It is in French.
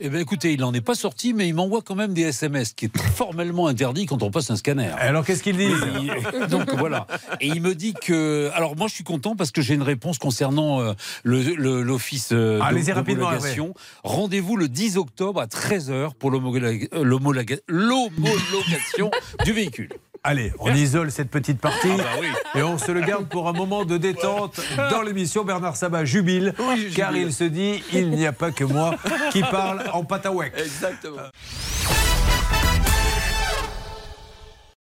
Eh bien, écoutez, il n'en est pas sorti, mais il m'envoie quand même des SMS, qui est formellement interdit quand on passe un scanner. Alors, qu'est-ce qu'il dit Donc voilà. Et il me dit que. Alors moi, je suis content parce que j'ai une réponse concernant euh, l'office euh, Allez-y d'hom- rapidement. Rendez-vous le 10 octobre à 13h pour l'homologa- l'homologa- l'homologation du véhicule. Allez, on isole cette petite partie Ah bah oui. et on se le garde pour un moment de détente dans l'émission. Bernard Sabat jubile Oui, car jubile. il se dit il n'y a pas que moi qui parle en patawek. Exactement.